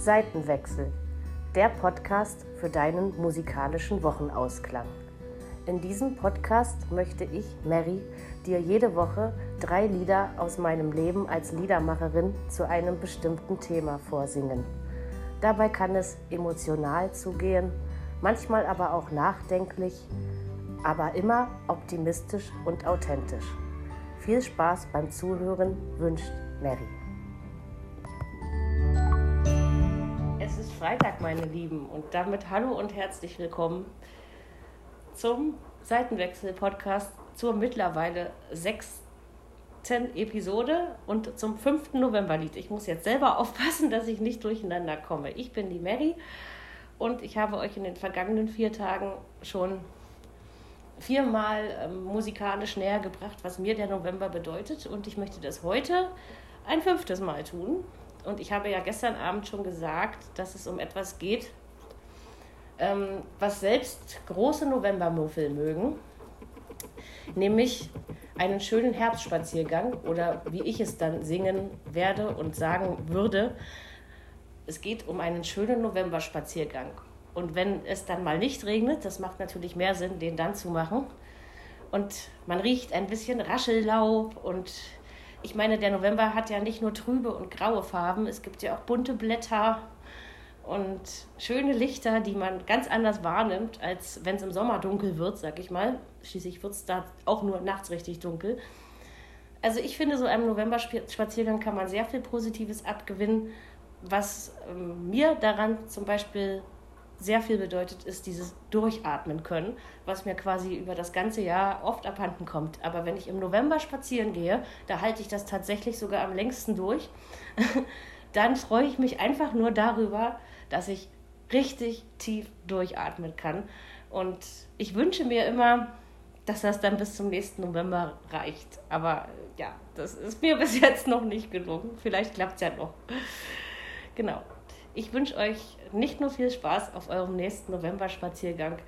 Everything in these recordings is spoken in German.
Seitenwechsel, der Podcast für deinen musikalischen Wochenausklang. In diesem Podcast möchte ich, Mary, dir jede Woche drei Lieder aus meinem Leben als Liedermacherin zu einem bestimmten Thema vorsingen. Dabei kann es emotional zugehen, manchmal aber auch nachdenklich, aber immer optimistisch und authentisch. Viel Spaß beim Zuhören wünscht Mary. Es ist Freitag, meine Lieben, und damit hallo und herzlich willkommen zum Seitenwechsel-Podcast zur mittlerweile sechsten Episode und zum fünften Novemberlied. Ich muss jetzt selber aufpassen, dass ich nicht durcheinander komme. Ich bin die Mary und ich habe euch in den vergangenen vier Tagen schon viermal ähm, musikalisch näher gebracht, was mir der November bedeutet. Und ich möchte das heute ein fünftes Mal tun. Und ich habe ja gestern Abend schon gesagt, dass es um etwas geht, ähm, was selbst große Novembermuffel mögen, nämlich einen schönen Herbstspaziergang oder wie ich es dann singen werde und sagen würde, es geht um einen schönen Novemberspaziergang. Und wenn es dann mal nicht regnet, das macht natürlich mehr Sinn, den dann zu machen. Und man riecht ein bisschen Raschellaub und ich meine, der November hat ja nicht nur trübe und graue Farben, es gibt ja auch bunte Blätter und schöne Lichter, die man ganz anders wahrnimmt, als wenn es im Sommer dunkel wird, sag ich mal. Schließlich wird es da auch nur nachts richtig dunkel. Also ich finde, so einem November-Spaziergang kann man sehr viel Positives abgewinnen. Was ähm, mir daran zum Beispiel sehr viel bedeutet, ist dieses Durchatmen können, was mir quasi über das ganze Jahr oft abhanden kommt. Aber wenn ich im November spazieren gehe, da halte ich das tatsächlich sogar am längsten durch. Dann freue ich mich einfach nur darüber, dass ich richtig tief durchatmen kann. Und ich wünsche mir immer, dass das dann bis zum nächsten November reicht. Aber ja, das ist mir bis jetzt noch nicht gelungen. Vielleicht klappt es ja noch. Genau. Ich wünsche euch nicht nur viel Spaß auf eurem nächsten November-Spaziergang,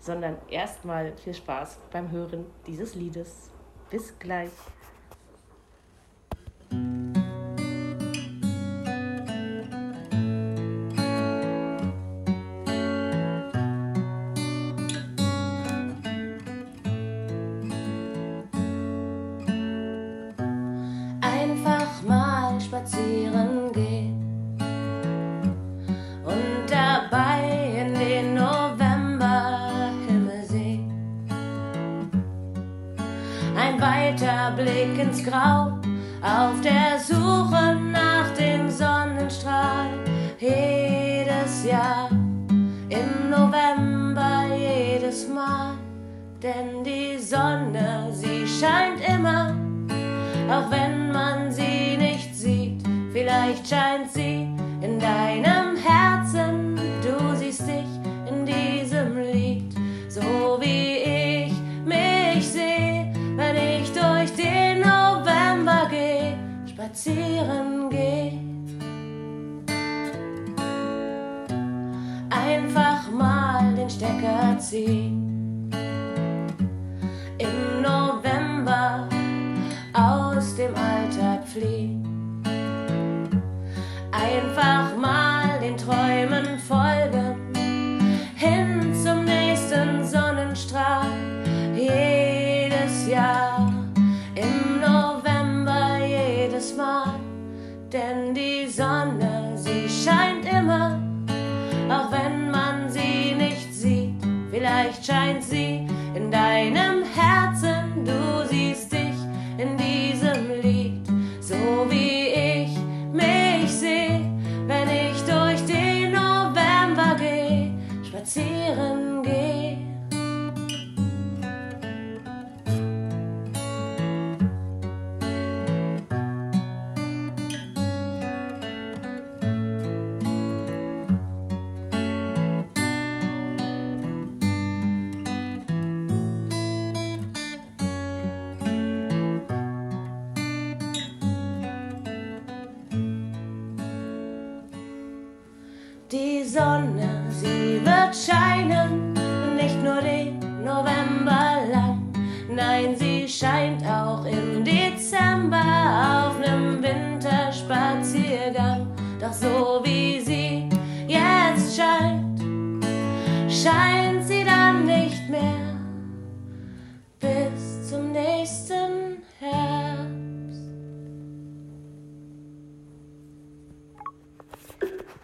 sondern erstmal viel Spaß beim Hören dieses Liedes. Bis gleich. Grau, auf der Suche nach dem Sonnenstrahl. Jedes Jahr, im November, jedes Mal. Denn die Sonne, sie scheint immer, auch wenn man sie nicht sieht. Vielleicht scheint sie spazieren geh. Einfach mal den Stecker ziehen. Vielleicht scheint sie die Sonne, sie wird scheinen, nicht nur den November lang, nein, sie scheint auch im Dezember auf nem Winterspaziergang. Doch so wie sie jetzt scheint, scheint sie dann nicht mehr.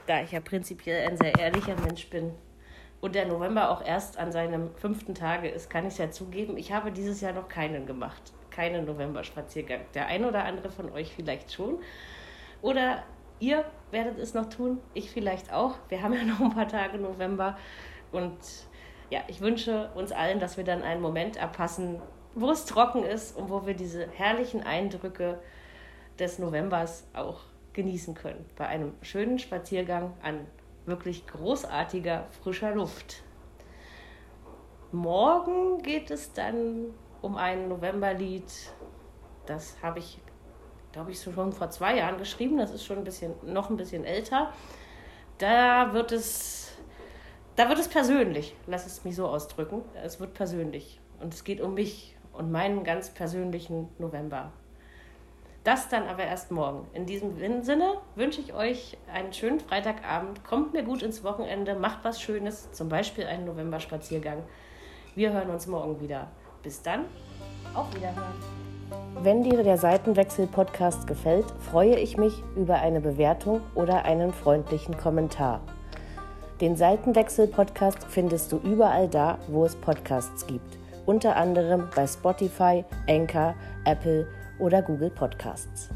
Da ich ja prinzipiell ein sehr ehrlicher Mensch bin und der November auch erst an seinem fünften Tage ist, kann ich es ja zugeben, ich habe dieses Jahr noch keinen gemacht. Keinen November-Spaziergang. Der ein oder andere von euch vielleicht schon. Oder ihr werdet es noch tun, ich vielleicht auch. Wir haben ja noch ein paar Tage November. Und ja, ich wünsche uns allen, dass wir dann einen Moment erpassen, wo es trocken ist und wo wir diese herrlichen Eindrücke des Novembers auch genießen können. Bei einem schönen Spaziergang an wirklich großartiger frischer Luft. Morgen geht es dann um ein Novemberlied. Das habe ich, glaube ich, schon vor zwei Jahren geschrieben. Das ist schon ein bisschen, noch ein bisschen älter. Da wird es, da wird es persönlich. Lass es mich so ausdrücken. Es wird persönlich. Und es geht um mich und meinen ganz persönlichen November. Das dann aber erst morgen. In diesem Sinne wünsche ich euch einen schönen Freitagabend. Kommt mir gut ins Wochenende, macht was Schönes, zum Beispiel einen Novemberspaziergang. Wir hören uns morgen wieder. Bis dann, auf Wiederhören. Wenn dir der Seitenwechsel-Podcast gefällt, freue ich mich über eine Bewertung oder einen freundlichen Kommentar. Den Seitenwechsel-Podcast findest du überall da, wo es Podcasts gibt. Unter anderem bei Spotify, Anchor, Apple oder Google Podcasts.